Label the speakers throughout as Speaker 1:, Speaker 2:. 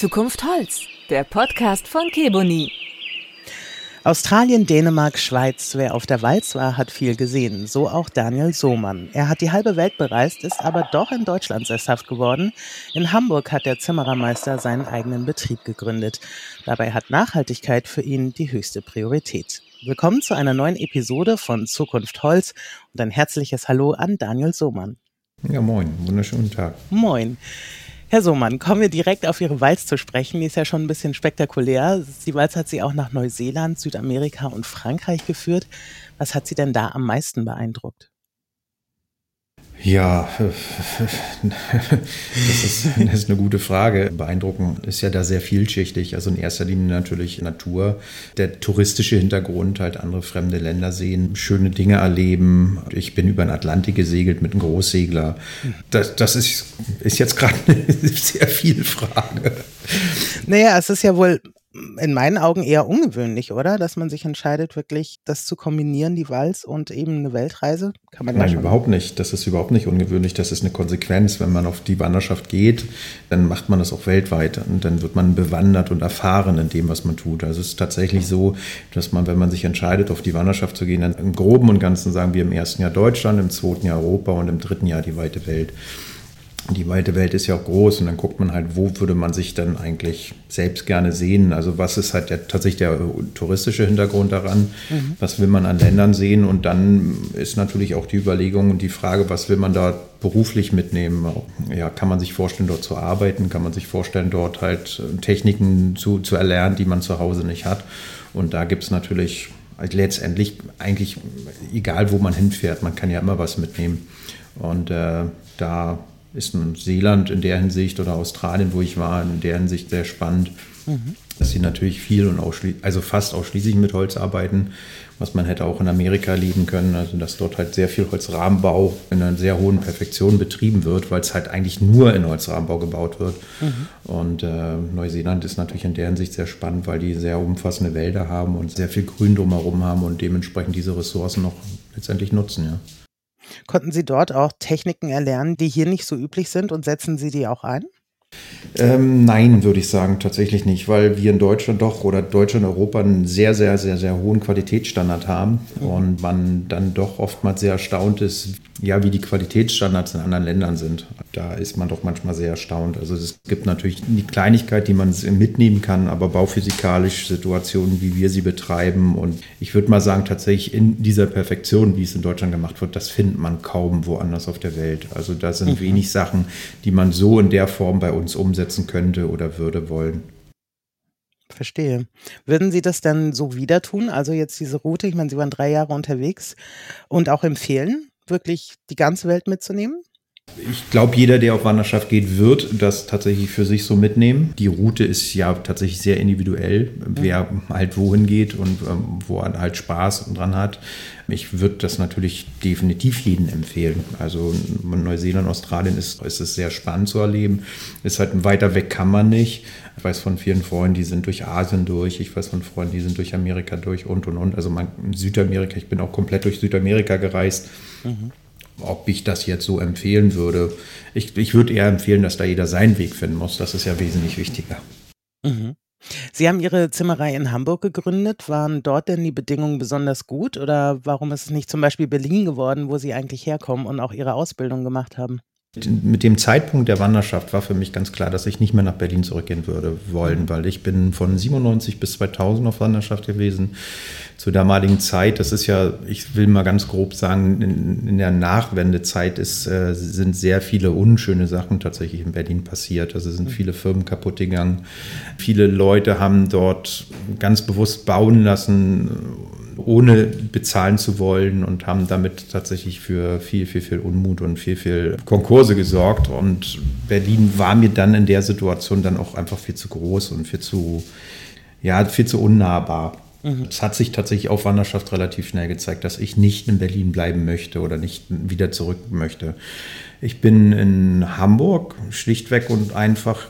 Speaker 1: Zukunft Holz, der Podcast von Keboni.
Speaker 2: Australien, Dänemark, Schweiz. Wer auf der Walz war, hat viel gesehen. So auch Daniel Sohmann. Er hat die halbe Welt bereist, ist aber doch in Deutschland sesshaft geworden. In Hamburg hat der Zimmerermeister seinen eigenen Betrieb gegründet. Dabei hat Nachhaltigkeit für ihn die höchste Priorität. Willkommen zu einer neuen Episode von Zukunft Holz und ein herzliches Hallo an Daniel Sohmann.
Speaker 3: Ja, moin. Wunderschönen Tag.
Speaker 2: Moin. Herr Sohmann, kommen wir direkt auf Ihre Walz zu sprechen. Die ist ja schon ein bisschen spektakulär. Die Walz hat Sie auch nach Neuseeland, Südamerika und Frankreich geführt. Was hat Sie denn da am meisten beeindruckt?
Speaker 3: Ja, das ist, das ist, eine gute Frage. Beeindruckend ist ja da sehr vielschichtig. Also in erster Linie natürlich Natur, der touristische Hintergrund, halt andere fremde Länder sehen, schöne Dinge erleben. Ich bin über den Atlantik gesegelt mit einem Großsegler. Das, das ist, ist jetzt gerade eine sehr viel Frage.
Speaker 2: Naja, es ist ja wohl in meinen Augen eher ungewöhnlich, oder? Dass man sich entscheidet, wirklich das zu kombinieren, die Walz und eben eine Weltreise.
Speaker 3: Kann man Nein, überhaupt nicht. Das ist überhaupt nicht ungewöhnlich. Das ist eine Konsequenz. Wenn man auf die Wanderschaft geht, dann macht man das auch weltweit. Und dann wird man bewandert und erfahren in dem, was man tut. Also es ist tatsächlich so, dass man, wenn man sich entscheidet, auf die Wanderschaft zu gehen, dann im Groben und Ganzen sagen wir im ersten Jahr Deutschland, im zweiten Jahr Europa und im dritten Jahr die weite Welt die weite Welt ist ja auch groß und dann guckt man halt, wo würde man sich dann eigentlich selbst gerne sehen. Also was ist halt der, tatsächlich der touristische Hintergrund daran? Mhm. Was will man an Ländern sehen? Und dann ist natürlich auch die Überlegung und die Frage, was will man da beruflich mitnehmen? Ja, kann man sich vorstellen, dort zu arbeiten? Kann man sich vorstellen, dort halt Techniken zu, zu erlernen, die man zu Hause nicht hat? Und da gibt es natürlich letztendlich eigentlich egal, wo man hinfährt, man kann ja immer was mitnehmen. Und äh, da ist Neuseeland in der Hinsicht oder Australien, wo ich war, in der Hinsicht sehr spannend, mhm. dass sie natürlich viel und also fast ausschließlich mit Holz arbeiten, was man hätte auch in Amerika leben können. Also dass dort halt sehr viel Holzrahmenbau in einer sehr hohen Perfektion betrieben wird, weil es halt eigentlich nur in Holzrahmenbau gebaut wird. Mhm. Und äh, Neuseeland ist natürlich in der Hinsicht sehr spannend, weil die sehr umfassende Wälder haben und sehr viel Grün drumherum haben und dementsprechend diese Ressourcen noch letztendlich nutzen. Ja.
Speaker 2: Konnten Sie dort auch Techniken erlernen, die hier nicht so üblich sind und setzen Sie die auch ein?
Speaker 3: Ähm, nein, würde ich sagen, tatsächlich nicht, weil wir in Deutschland doch oder Deutschland und Europa einen sehr, sehr, sehr, sehr hohen Qualitätsstandard haben mhm. und man dann doch oftmals sehr erstaunt ist, ja, wie die Qualitätsstandards in anderen Ländern sind. Da ist man doch manchmal sehr erstaunt. Also es gibt natürlich die Kleinigkeit, die man mitnehmen kann, aber bauphysikalisch Situationen, wie wir sie betreiben und ich würde mal sagen, tatsächlich in dieser Perfektion, wie es in Deutschland gemacht wird, das findet man kaum woanders auf der Welt. Also da sind mhm. wenig Sachen, die man so in der Form bei uns umsetzen könnte oder würde wollen.
Speaker 2: Verstehe. Würden Sie das dann so wieder tun? Also jetzt diese Route, ich meine, Sie waren drei Jahre unterwegs und auch empfehlen? wirklich die ganze Welt mitzunehmen?
Speaker 3: Ich glaube, jeder, der auf Wanderschaft geht, wird das tatsächlich für sich so mitnehmen. Die Route ist ja tatsächlich sehr individuell, wer halt wohin geht und ähm, wo er halt Spaß dran hat. Ich würde das natürlich definitiv jedem empfehlen. Also Neuseeland, Australien ist, ist es sehr spannend zu erleben. Ist halt weiter weg kann man nicht. Ich weiß von vielen Freunden, die sind durch Asien durch. Ich weiß von Freunden, die sind durch Amerika durch und und und. Also man, Südamerika, ich bin auch komplett durch Südamerika gereist. Mhm ob ich das jetzt so empfehlen würde. Ich, ich würde eher empfehlen, dass da jeder seinen Weg finden muss. Das ist ja wesentlich wichtiger.
Speaker 2: Mhm. Sie haben Ihre Zimmerei in Hamburg gegründet. Waren dort denn die Bedingungen besonders gut oder warum ist es nicht zum Beispiel Berlin geworden, wo Sie eigentlich herkommen und auch Ihre Ausbildung gemacht haben?
Speaker 3: Mit dem Zeitpunkt der Wanderschaft war für mich ganz klar, dass ich nicht mehr nach Berlin zurückgehen würde wollen, weil ich bin von 97 bis 2000 auf Wanderschaft gewesen. Zur damaligen Zeit, das ist ja, ich will mal ganz grob sagen, in, in der Nachwendezeit ist, äh, sind sehr viele unschöne Sachen tatsächlich in Berlin passiert. Also sind viele Firmen kaputt gegangen. Viele Leute haben dort ganz bewusst bauen lassen ohne bezahlen zu wollen und haben damit tatsächlich für viel, viel, viel Unmut und viel, viel Konkurse gesorgt. Und Berlin war mir dann in der Situation dann auch einfach viel zu groß und viel zu, ja, viel zu unnahbar. Mhm. Es hat sich tatsächlich auf Wanderschaft relativ schnell gezeigt, dass ich nicht in Berlin bleiben möchte oder nicht wieder zurück möchte. Ich bin in Hamburg schlichtweg und einfach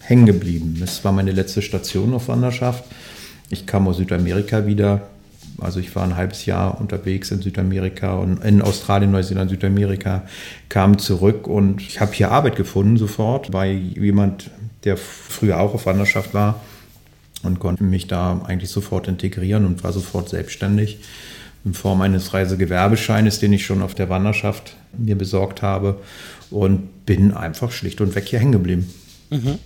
Speaker 3: hängen geblieben. Das war meine letzte Station auf Wanderschaft. Ich kam aus Südamerika wieder, also ich war ein halbes Jahr unterwegs in Südamerika und in Australien, Neuseeland, Südamerika, kam zurück und ich habe hier Arbeit gefunden sofort bei jemand, der früher auch auf Wanderschaft war und konnte mich da eigentlich sofort integrieren und war sofort selbstständig in Form eines Reisegewerbescheines, den ich schon auf der Wanderschaft mir besorgt habe und bin einfach schlicht und weg hier hängen geblieben. Mhm.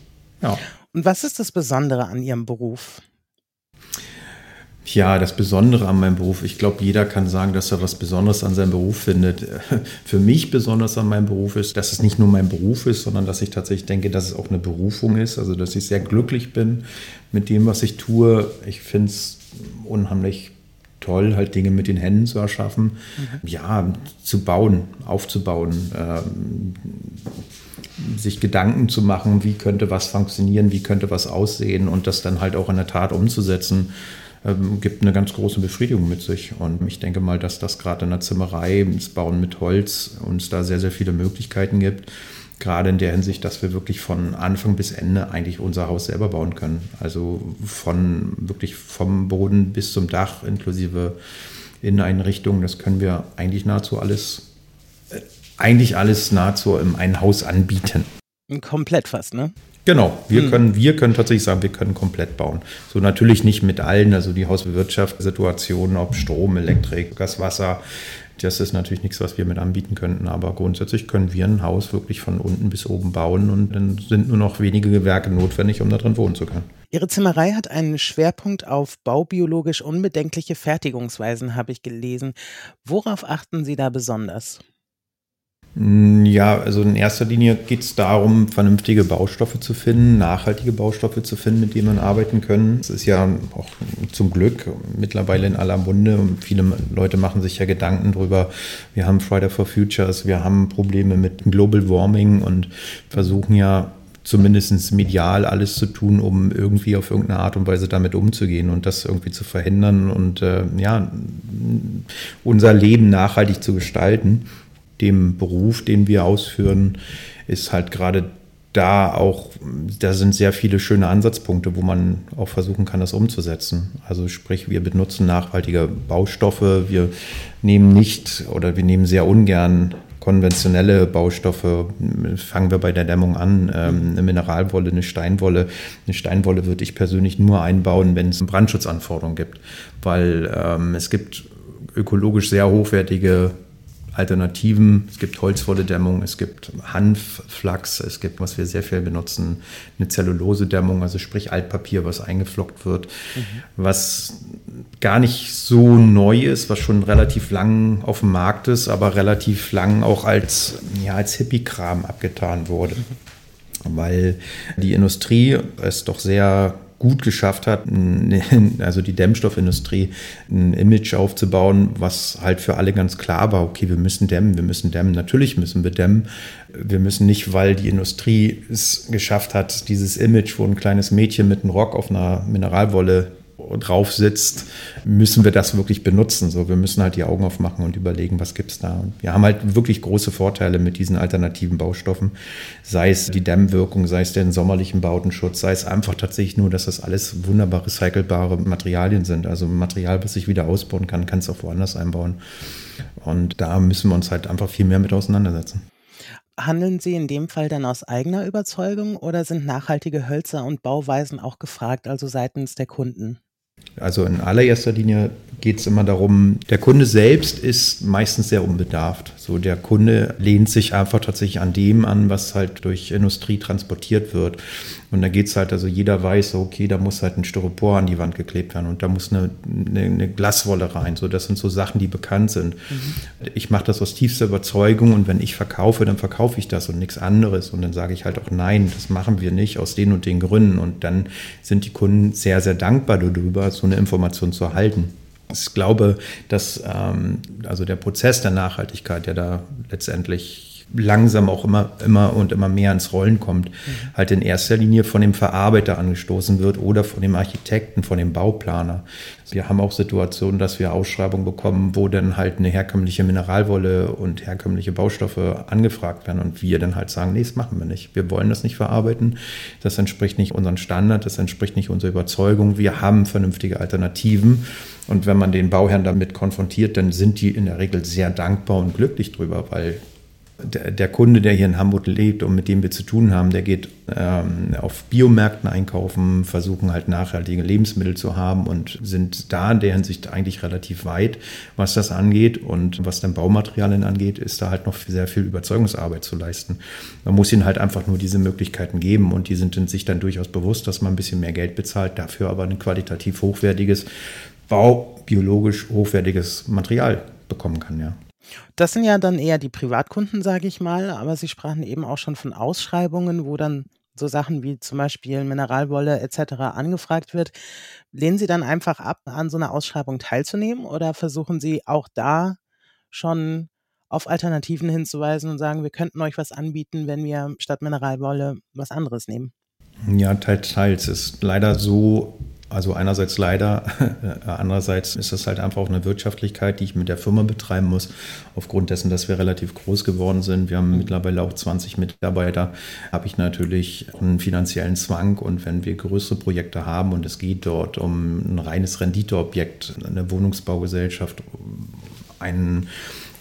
Speaker 2: Ja. Und was ist das Besondere an Ihrem Beruf?
Speaker 3: Ja, das Besondere an meinem Beruf, ich glaube, jeder kann sagen, dass er was Besonderes an seinem Beruf findet. Für mich besonders an meinem Beruf ist, dass es nicht nur mein Beruf ist, sondern dass ich tatsächlich denke, dass es auch eine Berufung ist. Also, dass ich sehr glücklich bin mit dem, was ich tue. Ich finde es unheimlich toll, halt Dinge mit den Händen zu erschaffen. Mhm. Ja, zu bauen, aufzubauen. Ähm, sich Gedanken zu machen, wie könnte was funktionieren, wie könnte was aussehen und das dann halt auch in der Tat umzusetzen ähm, gibt eine ganz große Befriedigung mit sich. Und ich denke mal, dass das gerade in der Zimmerei, das Bauen mit Holz, uns da sehr, sehr viele Möglichkeiten gibt. Gerade in der Hinsicht, dass wir wirklich von Anfang bis Ende eigentlich unser Haus selber bauen können. Also von wirklich vom Boden bis zum Dach inklusive Inneneinrichtungen, das können wir eigentlich nahezu alles, äh, eigentlich alles nahezu in einem Haus anbieten.
Speaker 2: Komplett fast, ne?
Speaker 3: Genau, wir, mhm. können, wir können tatsächlich sagen, wir können komplett bauen. So natürlich nicht mit allen, also die Hauswirtschaftssituationen, ob Strom, Elektrik, Gas, Wasser, das ist natürlich nichts, was wir mit anbieten könnten, aber grundsätzlich können wir ein Haus wirklich von unten bis oben bauen und dann sind nur noch wenige Gewerke notwendig, um da drin wohnen zu können.
Speaker 2: Ihre Zimmerei hat einen Schwerpunkt auf baubiologisch unbedenkliche Fertigungsweisen, habe ich gelesen. Worauf achten Sie da besonders?
Speaker 3: Mm, ja, also in erster Linie geht es darum, vernünftige Baustoffe zu finden, nachhaltige Baustoffe zu finden, mit denen man arbeiten können. Es ist ja auch zum Glück mittlerweile in aller Munde und viele Leute machen sich ja Gedanken drüber. Wir haben Friday for Futures, wir haben Probleme mit Global Warming und versuchen ja zumindest medial alles zu tun, um irgendwie auf irgendeine Art und Weise damit umzugehen und das irgendwie zu verhindern und äh, ja, unser Leben nachhaltig zu gestalten dem Beruf, den wir ausführen, ist halt gerade da auch, da sind sehr viele schöne Ansatzpunkte, wo man auch versuchen kann, das umzusetzen. Also sprich, wir benutzen nachhaltige Baustoffe, wir nehmen nicht oder wir nehmen sehr ungern konventionelle Baustoffe, fangen wir bei der Dämmung an, ähm, eine Mineralwolle, eine Steinwolle. Eine Steinwolle würde ich persönlich nur einbauen, wenn es Brandschutzanforderungen gibt, weil ähm, es gibt ökologisch sehr hochwertige Alternativen. Es gibt Holzwolledämmung, es gibt Hanfflachs, es gibt, was wir sehr viel benutzen, eine Zellulosedämmung, also sprich Altpapier, was eingeflockt wird, mhm. was gar nicht so neu ist, was schon relativ lang auf dem Markt ist, aber relativ lang auch als, ja, als Hippie-Kram abgetan wurde. Mhm. Weil die Industrie es doch sehr gut geschafft hat, also die Dämmstoffindustrie, ein Image aufzubauen, was halt für alle ganz klar war, okay, wir müssen dämmen, wir müssen dämmen, natürlich müssen wir dämmen. Wir müssen nicht, weil die Industrie es geschafft hat, dieses Image, wo ein kleines Mädchen mit einem Rock auf einer Mineralwolle drauf sitzt, müssen wir das wirklich benutzen. So, wir müssen halt die Augen aufmachen und überlegen, was gibt es da. Und wir haben halt wirklich große Vorteile mit diesen alternativen Baustoffen, sei es die Dämmwirkung, sei es den sommerlichen Bautenschutz, sei es einfach tatsächlich nur, dass das alles wunderbar recycelbare Materialien sind. Also Material, was ich wieder ausbauen kann, kann es auch woanders einbauen. Und da müssen wir uns halt einfach viel mehr mit auseinandersetzen.
Speaker 2: Handeln Sie in dem Fall dann aus eigener Überzeugung oder sind nachhaltige Hölzer und Bauweisen auch gefragt, also seitens der Kunden?
Speaker 3: Also in allererster Linie geht es immer darum, der Kunde selbst ist meistens sehr unbedarft. So der Kunde lehnt sich einfach tatsächlich an dem an, was halt durch Industrie transportiert wird. Und da geht es halt, also jeder weiß, okay, da muss halt ein Styropor an die Wand geklebt werden und da muss eine, eine, eine Glaswolle rein. So, das sind so Sachen, die bekannt sind. Mhm. Ich mache das aus tiefster Überzeugung und wenn ich verkaufe, dann verkaufe ich das und nichts anderes. Und dann sage ich halt auch, nein, das machen wir nicht aus den und den Gründen. Und dann sind die Kunden sehr, sehr dankbar darüber, so eine Information zu erhalten. Ich glaube, dass ähm, also der Prozess der Nachhaltigkeit, der da letztendlich langsam auch immer, immer und immer mehr ins Rollen kommt, mhm. halt in erster Linie von dem Verarbeiter angestoßen wird oder von dem Architekten, von dem Bauplaner. Wir haben auch Situationen, dass wir Ausschreibungen bekommen, wo dann halt eine herkömmliche Mineralwolle und herkömmliche Baustoffe angefragt werden und wir dann halt sagen, nee, das machen wir nicht. Wir wollen das nicht verarbeiten. Das entspricht nicht unseren Standard, das entspricht nicht unserer Überzeugung. Wir haben vernünftige Alternativen. Und wenn man den Bauherrn damit konfrontiert, dann sind die in der Regel sehr dankbar und glücklich drüber, weil der, der, Kunde, der hier in Hamburg lebt und mit dem wir zu tun haben, der geht ähm, auf Biomärkten einkaufen, versuchen halt nachhaltige Lebensmittel zu haben und sind da in der Hinsicht eigentlich relativ weit, was das angeht. Und was dann Baumaterialien angeht, ist da halt noch sehr viel Überzeugungsarbeit zu leisten. Man muss ihnen halt einfach nur diese Möglichkeiten geben und die sind sich dann durchaus bewusst, dass man ein bisschen mehr Geld bezahlt, dafür aber ein qualitativ hochwertiges, baubiologisch hochwertiges Material bekommen kann, ja.
Speaker 2: Das sind ja dann eher die Privatkunden, sage ich mal, aber Sie sprachen eben auch schon von Ausschreibungen, wo dann so Sachen wie zum Beispiel Mineralwolle etc. angefragt wird. Lehnen Sie dann einfach ab, an so einer Ausschreibung teilzunehmen oder versuchen Sie auch da schon auf Alternativen hinzuweisen und sagen, wir könnten euch was anbieten, wenn wir statt Mineralwolle was anderes nehmen?
Speaker 3: Ja, teils, teils. Ist leider so also einerseits leider, andererseits ist das halt einfach auch eine Wirtschaftlichkeit, die ich mit der Firma betreiben muss, aufgrund dessen, dass wir relativ groß geworden sind. Wir haben mhm. mittlerweile auch 20 Mitarbeiter, habe ich natürlich einen finanziellen Zwang und wenn wir größere Projekte haben und es geht dort um ein reines Renditeobjekt, eine Wohnungsbaugesellschaft, einen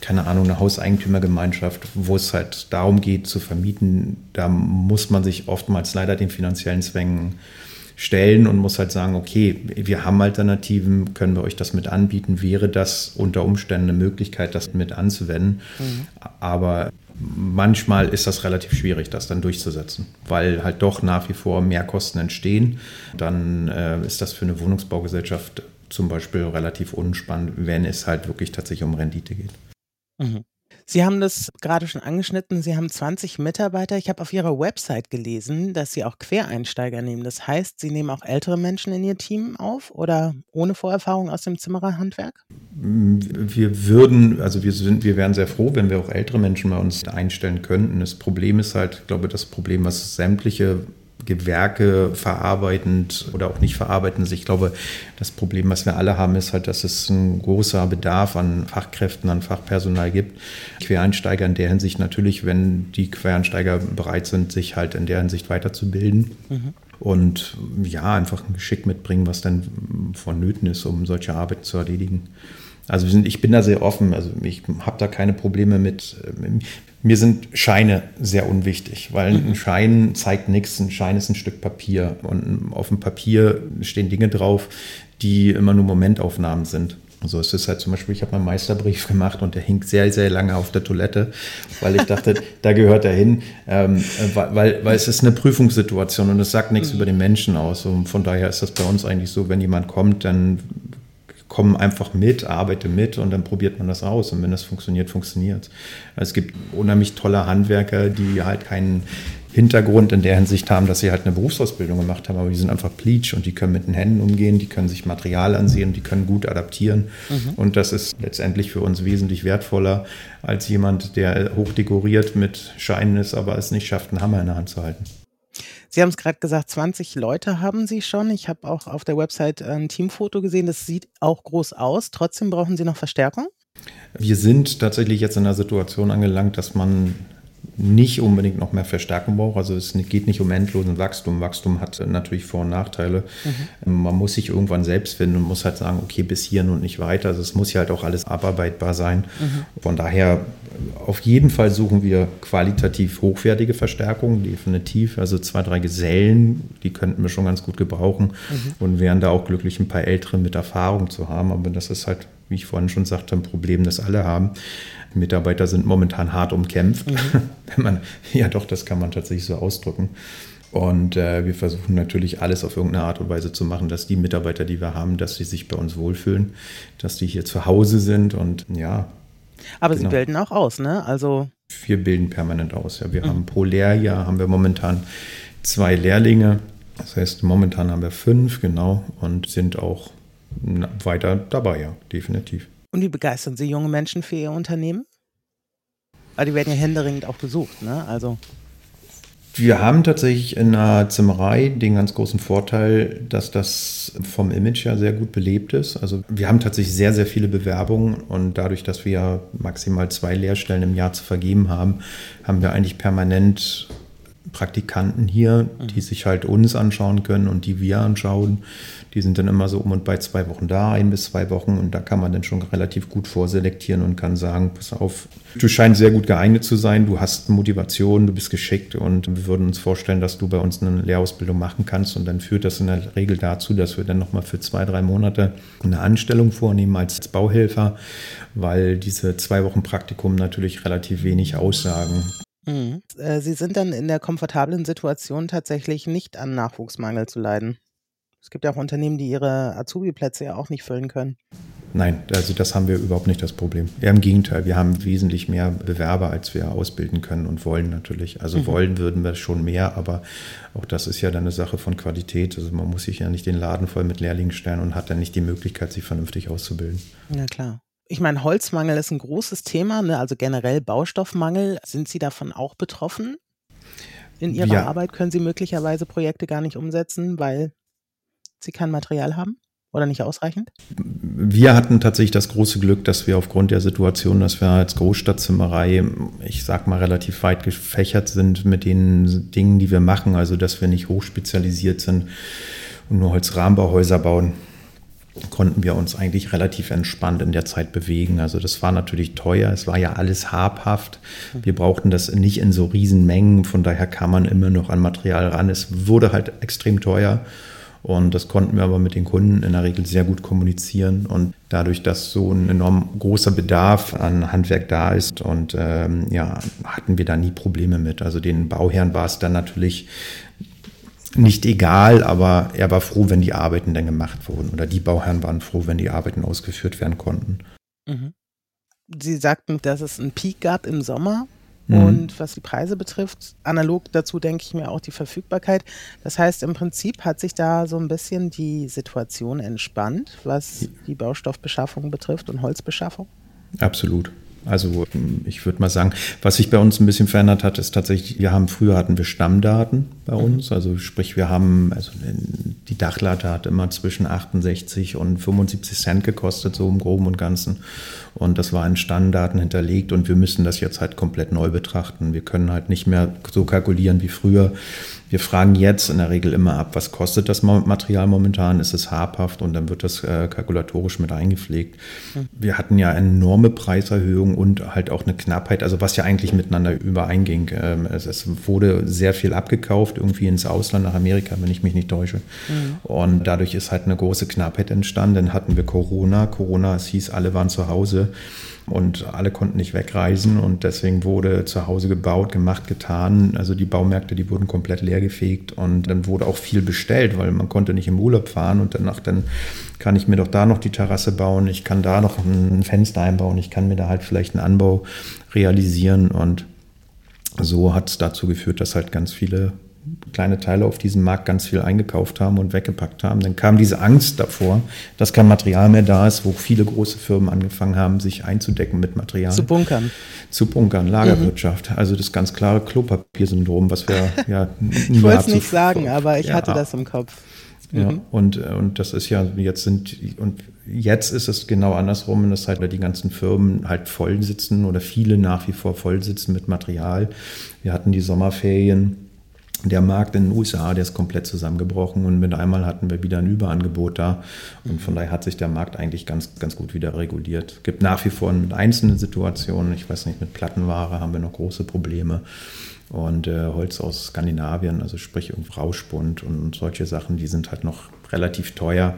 Speaker 3: keine Ahnung, eine Hauseigentümergemeinschaft, wo es halt darum geht zu vermieten, da muss man sich oftmals leider den finanziellen Zwängen stellen und muss halt sagen, okay, wir haben Alternativen, können wir euch das mit anbieten? Wäre das unter Umständen eine Möglichkeit, das mit anzuwenden? Mhm. Aber manchmal ist das relativ schwierig, das dann durchzusetzen, weil halt doch nach wie vor Mehrkosten entstehen. Dann äh, ist das für eine Wohnungsbaugesellschaft zum Beispiel relativ unspannend, wenn es halt wirklich tatsächlich um Rendite geht.
Speaker 2: Mhm. Sie haben das gerade schon angeschnitten. Sie haben 20 Mitarbeiter. Ich habe auf Ihrer Website gelesen, dass Sie auch Quereinsteiger nehmen. Das heißt, Sie nehmen auch ältere Menschen in Ihr Team auf oder ohne Vorerfahrung aus dem Zimmererhandwerk?
Speaker 3: Wir würden, also wir sind, wir wären sehr froh, wenn wir auch ältere Menschen bei uns einstellen könnten. Das Problem ist halt, ich glaube, das Problem, was sämtliche Gewerke verarbeitend oder auch nicht verarbeitend. Ich glaube, das Problem, was wir alle haben, ist halt, dass es ein großer Bedarf an Fachkräften, an Fachpersonal gibt. Quereinsteiger in der Hinsicht natürlich, wenn die Quereinsteiger bereit sind, sich halt in der Hinsicht weiterzubilden. Mhm. Und ja, einfach ein Geschick mitbringen, was dann vonnöten ist, um solche Arbeit zu erledigen. Also ich bin da sehr offen, also ich habe da keine Probleme mit. Mir sind Scheine sehr unwichtig, weil mhm. ein Schein zeigt nichts. Ein Schein ist ein Stück Papier und auf dem Papier stehen Dinge drauf, die immer nur Momentaufnahmen sind. So ist es halt zum Beispiel, ich habe meinen Meisterbrief gemacht und der hing sehr, sehr lange auf der Toilette, weil ich dachte, da gehört er hin, ähm, weil, weil es ist eine Prüfungssituation und es sagt nichts mhm. über den Menschen aus. Und von daher ist das bei uns eigentlich so, wenn jemand kommt, dann komm einfach mit, arbeite mit und dann probiert man das aus. Und wenn das funktioniert, funktioniert also Es gibt unheimlich tolle Handwerker, die halt keinen Hintergrund in der Hinsicht haben, dass sie halt eine Berufsausbildung gemacht haben, aber die sind einfach Pleach und die können mit den Händen umgehen, die können sich Material ansehen, die können gut adaptieren. Mhm. Und das ist letztendlich für uns wesentlich wertvoller als jemand, der hochdekoriert mit Scheinen ist, aber es nicht schafft, einen Hammer in der Hand zu halten.
Speaker 2: Sie haben es gerade gesagt, 20 Leute haben Sie schon. Ich habe auch auf der Website ein Teamfoto gesehen. Das sieht auch groß aus. Trotzdem brauchen Sie noch Verstärkung?
Speaker 3: Wir sind tatsächlich jetzt in einer Situation angelangt, dass man nicht unbedingt noch mehr Verstärkung braucht. Also es geht nicht um endlosen Wachstum. Wachstum hat natürlich Vor- und Nachteile. Mhm. Man muss sich irgendwann selbst finden und muss halt sagen, okay, bis hier und nicht weiter. Also es muss ja halt auch alles abarbeitbar sein. Mhm. Von daher auf jeden Fall suchen wir qualitativ hochwertige Verstärkungen, definitiv. Also zwei, drei Gesellen, die könnten wir schon ganz gut gebrauchen mhm. und wären da auch glücklich, ein paar Ältere mit Erfahrung zu haben. Aber das ist halt, wie ich vorhin schon sagte, ein Problem, das alle haben. Mitarbeiter sind momentan hart umkämpft. Mhm. Wenn man, ja doch, das kann man tatsächlich so ausdrücken. Und äh, wir versuchen natürlich alles auf irgendeine Art und Weise zu machen, dass die Mitarbeiter, die wir haben, dass sie sich bei uns wohlfühlen, dass die hier zu Hause sind und ja.
Speaker 2: Aber genau. Sie bilden auch aus, ne? Also
Speaker 3: wir bilden permanent aus. Ja, wir mhm. haben pro Lehrjahr haben wir momentan zwei Lehrlinge. Das heißt, momentan haben wir fünf, genau, und sind auch weiter dabei, ja, definitiv.
Speaker 2: Und wie begeistern Sie junge Menschen für Ihr Unternehmen? Aber die werden ja händeringend auch besucht, ne? Also.
Speaker 3: Wir haben tatsächlich in der Zimmerei den ganz großen Vorteil, dass das vom Image ja sehr gut belebt ist. Also wir haben tatsächlich sehr, sehr viele Bewerbungen und dadurch, dass wir maximal zwei Lehrstellen im Jahr zu vergeben haben, haben wir eigentlich permanent Praktikanten hier, die sich halt uns anschauen können und die wir anschauen. Die sind dann immer so um und bei zwei Wochen da, ein bis zwei Wochen. Und da kann man dann schon relativ gut vorselektieren und kann sagen, pass auf, du scheinst sehr gut geeignet zu sein, du hast Motivation, du bist geschickt und wir würden uns vorstellen, dass du bei uns eine Lehrausbildung machen kannst. Und dann führt das in der Regel dazu, dass wir dann nochmal für zwei, drei Monate eine Anstellung vornehmen als Bauhelfer, weil diese zwei Wochen Praktikum natürlich relativ wenig aussagen.
Speaker 2: Mhm. Äh, Sie sind dann in der komfortablen Situation, tatsächlich nicht an Nachwuchsmangel zu leiden. Es gibt ja auch Unternehmen, die ihre Azubi-Plätze ja auch nicht füllen können.
Speaker 3: Nein, also das haben wir überhaupt nicht das Problem. Eher im Gegenteil, wir haben wesentlich mehr Bewerber, als wir ausbilden können und wollen natürlich. Also mhm. wollen würden wir schon mehr, aber auch das ist ja dann eine Sache von Qualität. Also man muss sich ja nicht den Laden voll mit Lehrlingen stellen und hat dann nicht die Möglichkeit, sich vernünftig auszubilden.
Speaker 2: Ja, klar. Ich meine, Holzmangel ist ein großes Thema, ne? also generell Baustoffmangel. Sind Sie davon auch betroffen? In Ihrer ja. Arbeit können Sie möglicherweise Projekte gar nicht umsetzen, weil Sie kein Material haben oder nicht ausreichend?
Speaker 3: Wir hatten tatsächlich das große Glück, dass wir aufgrund der Situation, dass wir als Großstadtzimmerei, ich sag mal, relativ weit gefächert sind mit den Dingen, die wir machen, also dass wir nicht hochspezialisiert sind und nur Holzrahmenbauhäuser bauen konnten wir uns eigentlich relativ entspannt in der Zeit bewegen. Also das war natürlich teuer, es war ja alles habhaft. Wir brauchten das nicht in so riesen Mengen, von daher kam man immer noch an Material ran. Es wurde halt extrem teuer und das konnten wir aber mit den Kunden in der Regel sehr gut kommunizieren. Und dadurch, dass so ein enorm großer Bedarf an Handwerk da ist und ähm, ja, hatten wir da nie Probleme mit. Also den Bauherren war es dann natürlich nicht egal, aber er war froh, wenn die Arbeiten dann gemacht wurden. Oder die Bauherren waren froh, wenn die Arbeiten ausgeführt werden konnten.
Speaker 2: Mhm. Sie sagten, dass es einen Peak gab im Sommer. Mhm. Und was die Preise betrifft, analog dazu denke ich mir auch die Verfügbarkeit. Das heißt, im Prinzip hat sich da so ein bisschen die Situation entspannt, was die Baustoffbeschaffung betrifft und Holzbeschaffung.
Speaker 3: Absolut. Also ich würde mal sagen, was sich bei uns ein bisschen verändert hat, ist tatsächlich, wir haben früher hatten wir Stammdaten bei mhm. uns. Also sprich, wir haben, also die Dachlatte hat immer zwischen 68 und 75 Cent gekostet, so im Groben und Ganzen. Und das war in Stammdaten hinterlegt und wir müssen das jetzt halt komplett neu betrachten. Wir können halt nicht mehr so kalkulieren wie früher. Wir fragen jetzt in der Regel immer ab, was kostet das Material momentan, ist es habhaft und dann wird das äh, kalkulatorisch mit eingepflegt. Mhm. Wir hatten ja enorme Preiserhöhungen und halt auch eine Knappheit, also was ja eigentlich miteinander übereinging. Ähm, es, es, wurde sehr viel abgekauft, irgendwie ins Ausland, nach Amerika, wenn ich mich nicht täusche. Mhm. Und dadurch ist halt eine große Knappheit entstanden. Dann hatten wir Corona. Corona, es hieß, alle waren zu Hause und alle konnten nicht wegreisen und deswegen wurde zu Hause gebaut, gemacht, getan. Also die Baumärkte, die wurden komplett leergefegt und dann wurde auch viel bestellt, weil man konnte nicht im Urlaub fahren und danach dann kann ich mir doch da noch die Terrasse bauen, ich kann da noch ein Fenster einbauen, ich kann mir da halt vielleicht einen Anbau realisieren und so hat es dazu geführt, dass halt ganz viele kleine Teile auf diesem Markt ganz viel eingekauft haben und weggepackt haben. Dann kam diese Angst davor, dass kein Material mehr da ist, wo viele große Firmen angefangen haben, sich einzudecken mit Material.
Speaker 2: Zu bunkern.
Speaker 3: Zu bunkern, Lagerwirtschaft. Mhm. Also das ganz klare Klopapiersyndrom, was wir ja
Speaker 2: Ich wollte es nicht sagen, aber ich ja, hatte das im Kopf.
Speaker 3: Ja, mhm. und, und das ist ja, jetzt sind, und jetzt ist es genau andersrum, dass halt die ganzen Firmen halt voll sitzen oder viele nach wie vor voll sitzen mit Material. Wir hatten die Sommerferien der Markt in den USA, der ist komplett zusammengebrochen und mit einmal hatten wir wieder ein Überangebot da. Und von daher hat sich der Markt eigentlich ganz, ganz gut wieder reguliert. Es gibt nach wie vor mit einzelnen Situationen, ich weiß nicht, mit Plattenware haben wir noch große Probleme. Und äh, Holz aus Skandinavien, also sprich Rauschbund und solche Sachen, die sind halt noch relativ teuer.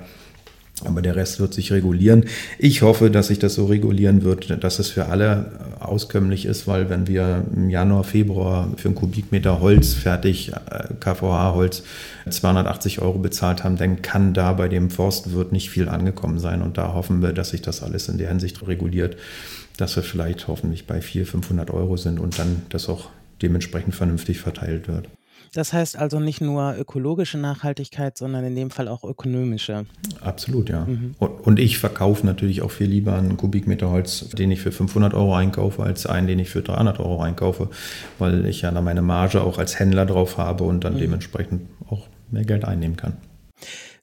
Speaker 3: Aber der Rest wird sich regulieren. Ich hoffe, dass sich das so regulieren wird, dass es für alle auskömmlich ist, weil wenn wir im Januar, Februar für einen Kubikmeter Holz fertig, äh, KVH-Holz, 280 Euro bezahlt haben, dann kann da bei dem Forstwirt nicht viel angekommen sein. Und da hoffen wir, dass sich das alles in der Hinsicht reguliert, dass wir vielleicht hoffentlich bei 400, 500 Euro sind und dann das auch dementsprechend vernünftig verteilt wird.
Speaker 2: Das heißt also nicht nur ökologische Nachhaltigkeit, sondern in dem Fall auch ökonomische.
Speaker 3: Absolut, ja. Mhm. Und ich verkaufe natürlich auch viel lieber einen Kubikmeter Holz, den ich für 500 Euro einkaufe, als einen, den ich für 300 Euro einkaufe, weil ich ja dann meine Marge auch als Händler drauf habe und dann mhm. dementsprechend auch mehr Geld einnehmen kann.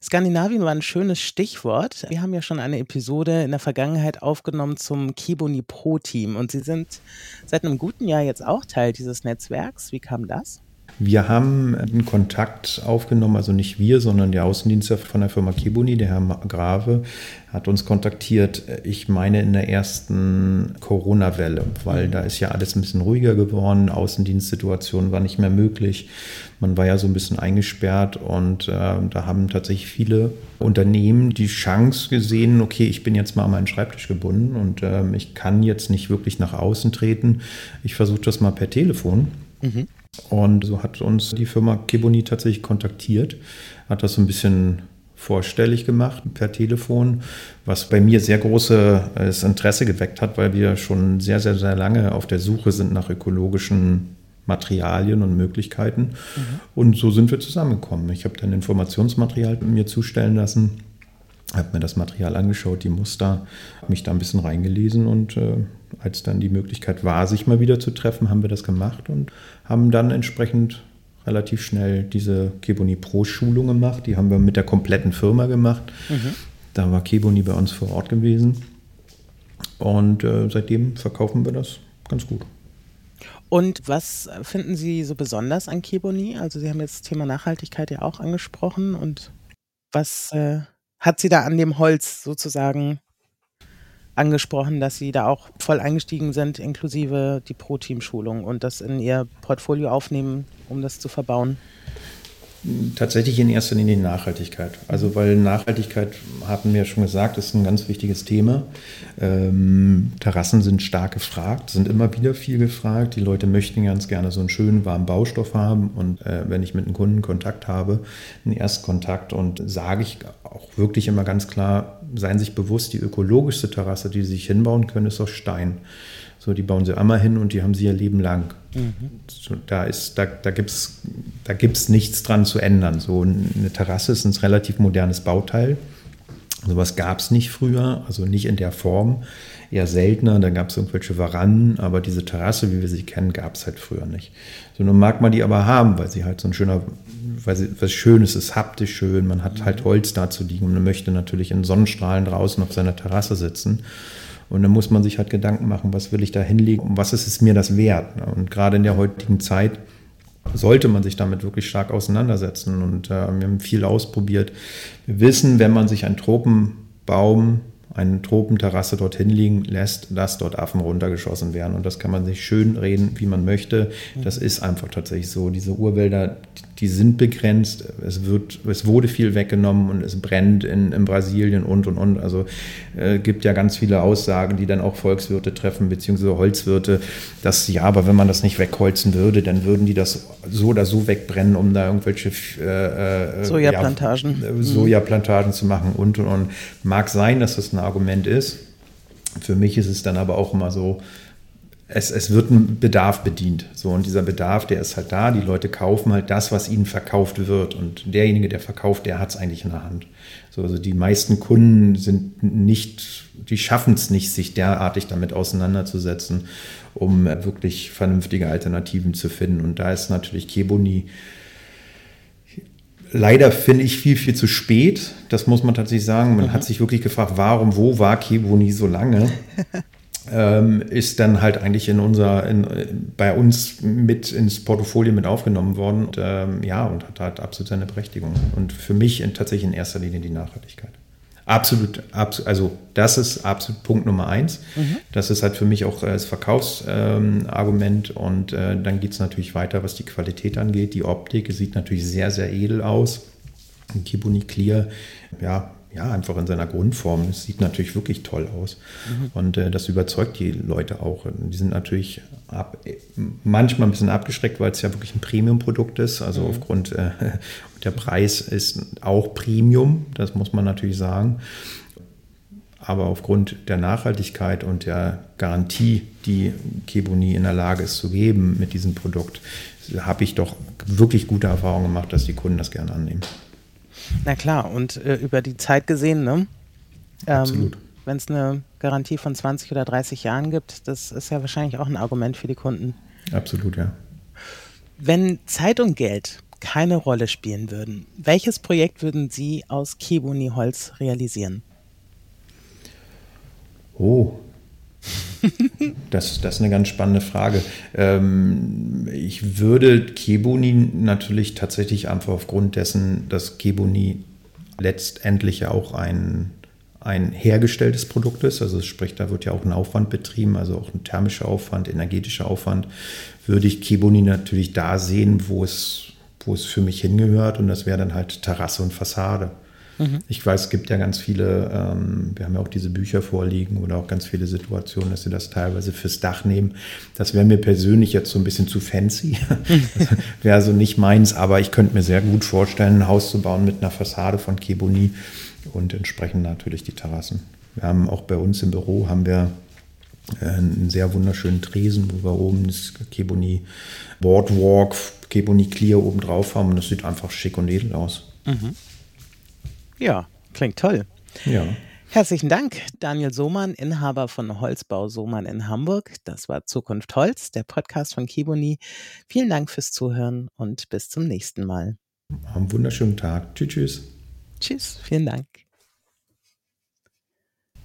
Speaker 2: Skandinavien war ein schönes Stichwort. Wir haben ja schon eine Episode in der Vergangenheit aufgenommen zum Kiboni Pro Team und Sie sind seit einem guten Jahr jetzt auch Teil dieses Netzwerks. Wie kam das?
Speaker 3: Wir haben einen Kontakt aufgenommen, also nicht wir, sondern der Außendienstler von der Firma Kibuni, der Herr Grave, hat uns kontaktiert, ich meine in der ersten Corona-Welle, weil da ist ja alles ein bisschen ruhiger geworden, Außendienstsituation war nicht mehr möglich. Man war ja so ein bisschen eingesperrt und äh, da haben tatsächlich viele Unternehmen die Chance gesehen, okay, ich bin jetzt mal an meinen Schreibtisch gebunden und äh, ich kann jetzt nicht wirklich nach außen treten. Ich versuche das mal per Telefon. Mhm. Und so hat uns die Firma Keboni tatsächlich kontaktiert, hat das so ein bisschen vorstellig gemacht per Telefon, was bei mir sehr großes Interesse geweckt hat, weil wir schon sehr, sehr, sehr lange auf der Suche sind nach ökologischen Materialien und Möglichkeiten. Mhm. Und so sind wir zusammengekommen. Ich habe dann Informationsmaterial mir zustellen lassen, habe mir das Material angeschaut, die Muster, habe mich da ein bisschen reingelesen und äh, als dann die Möglichkeit war, sich mal wieder zu treffen, haben wir das gemacht und haben dann entsprechend relativ schnell diese Keboni Pro Schulung gemacht. Die haben wir mit der kompletten Firma gemacht. Mhm. Da war Keboni bei uns vor Ort gewesen. Und äh, seitdem verkaufen wir das ganz gut.
Speaker 2: Und was finden Sie so besonders an Keboni? Also Sie haben jetzt das Thema Nachhaltigkeit ja auch angesprochen. Und was äh, hat Sie da an dem Holz sozusagen angesprochen, dass Sie da auch voll eingestiegen sind, inklusive die Pro-Team-Schulung und das in Ihr Portfolio aufnehmen, um das zu verbauen?
Speaker 3: Tatsächlich in erster Linie Nachhaltigkeit. Also weil Nachhaltigkeit, hatten wir ja schon gesagt, ist ein ganz wichtiges Thema. Ähm, Terrassen sind stark gefragt, sind immer wieder viel gefragt. Die Leute möchten ganz gerne so einen schönen warmen Baustoff haben. Und äh, wenn ich mit einem Kunden Kontakt habe, einen Erstkontakt und sage ich auch wirklich immer ganz klar, seien sich bewusst, die ökologischste Terrasse, die sie sich hinbauen können, ist aus Stein. So, die bauen sie einmal hin und die haben sie ihr Leben lang. Mhm. So, da da, da gibt es da gibt's nichts dran zu ändern. So eine Terrasse ist ein relativ modernes Bauteil. Sowas gab es nicht früher, also nicht in der Form, eher seltener. Da gab es irgendwelche Varannen, aber diese Terrasse, wie wir sie kennen, gab es halt früher nicht. So nun mag man die aber haben, weil sie halt so ein schöner, weil sie was Schönes ist, haptisch schön. Man hat halt Holz da zu liegen und man möchte natürlich in Sonnenstrahlen draußen auf seiner Terrasse sitzen. Und dann muss man sich halt Gedanken machen, was will ich da hinlegen und was ist es mir das wert. Ne? Und gerade in der heutigen Zeit sollte man sich damit wirklich stark auseinandersetzen. Und äh, wir haben viel ausprobiert. Wir wissen, wenn man sich einen Tropenbaum eine Tropenterrasse dorthin liegen lässt, dass dort Affen runtergeschossen werden. Und das kann man sich schön reden, wie man möchte. Das ist einfach tatsächlich so. Diese Urwälder, die sind begrenzt. Es, wird, es wurde viel weggenommen und es brennt in, in Brasilien und, und, und. Also äh, gibt ja ganz viele Aussagen, die dann auch Volkswirte treffen, beziehungsweise Holzwirte, dass ja, aber wenn man das nicht wegholzen würde, dann würden die das so oder so wegbrennen, um da irgendwelche
Speaker 2: äh, äh, Sojaplantagen.
Speaker 3: Ja, Sojaplantagen zu machen und, und, und. Mag sein, dass das eine Argument ist. Für mich ist es dann aber auch immer so, es, es wird ein Bedarf bedient. So, und dieser Bedarf, der ist halt da. Die Leute kaufen halt das, was ihnen verkauft wird. Und derjenige, der verkauft, der hat es eigentlich in der Hand. So, also die meisten Kunden sind nicht, die schaffen es nicht, sich derartig damit auseinanderzusetzen, um wirklich vernünftige Alternativen zu finden. Und da ist natürlich Keboni leider finde ich viel, viel zu spät. Das muss man tatsächlich sagen. Man mhm. hat sich wirklich gefragt, warum, wo war nie so lange? ähm, ist dann halt eigentlich in unser, in, bei uns mit ins Portfolio mit aufgenommen worden. Und, ähm, ja, und hat halt absolut seine Berechtigung. Und für mich in, tatsächlich in erster Linie die Nachhaltigkeit. Absolut, absolut, also das ist absolut Punkt Nummer eins. Mhm. Das ist halt für mich auch das Verkaufsargument ähm, und äh, dann geht es natürlich weiter, was die Qualität angeht. Die Optik sieht natürlich sehr, sehr edel aus. Kibuni Clear, ja, ja, einfach in seiner Grundform. Es sieht natürlich wirklich toll aus. Mhm. Und äh, das überzeugt die Leute auch. Die sind natürlich ab, manchmal ein bisschen abgeschreckt, weil es ja wirklich ein Premium-Produkt ist. Also mhm. aufgrund äh, der Preis ist auch Premium, das muss man natürlich sagen. Aber aufgrund der Nachhaltigkeit und der Garantie, die Kebuni in der Lage ist zu geben mit diesem Produkt, habe ich doch wirklich gute Erfahrungen gemacht, dass die Kunden das gerne annehmen.
Speaker 2: Na klar, und äh, über die Zeit gesehen, ne? Ähm, Absolut. Wenn es eine Garantie von 20 oder 30 Jahren gibt, das ist ja wahrscheinlich auch ein Argument für die Kunden.
Speaker 3: Absolut, ja.
Speaker 2: Wenn Zeit und Geld keine Rolle spielen würden, welches Projekt würden Sie aus Kebuni Holz realisieren?
Speaker 3: Oh. Das, das ist eine ganz spannende Frage. Ähm, ich würde Kebuni natürlich tatsächlich einfach aufgrund dessen, dass Kebuni letztendlich ja auch ein, ein hergestelltes Produkt ist, also sprich, da wird ja auch ein Aufwand betrieben, also auch ein thermischer Aufwand, energetischer Aufwand, würde ich Kebuni natürlich da sehen, wo es, wo es für mich hingehört und das wäre dann halt Terrasse und Fassade. Mhm. Ich weiß, es gibt ja ganz viele, ähm, wir haben ja auch diese Bücher vorliegen oder auch ganz viele Situationen, dass sie das teilweise fürs Dach nehmen. Das wäre mir persönlich jetzt so ein bisschen zu fancy. wäre so nicht meins, aber ich könnte mir sehr gut vorstellen, ein Haus zu bauen mit einer Fassade von Keboni und entsprechend natürlich die Terrassen. Wir haben auch bei uns im Büro haben wir äh, einen sehr wunderschönen Tresen, wo wir oben das Keboni Boardwalk, Keboni Clear oben drauf haben und das sieht einfach schick und edel aus. Mhm.
Speaker 2: Ja, klingt toll.
Speaker 3: Ja.
Speaker 2: Herzlichen Dank, Daniel Sohmann, Inhaber von Holzbau Sohmann in Hamburg. Das war Zukunft Holz, der Podcast von Kiboni. Vielen Dank fürs Zuhören und bis zum nächsten Mal.
Speaker 3: Einen wunderschönen Tag. Tschüss, tschüss.
Speaker 2: Tschüss, vielen Dank.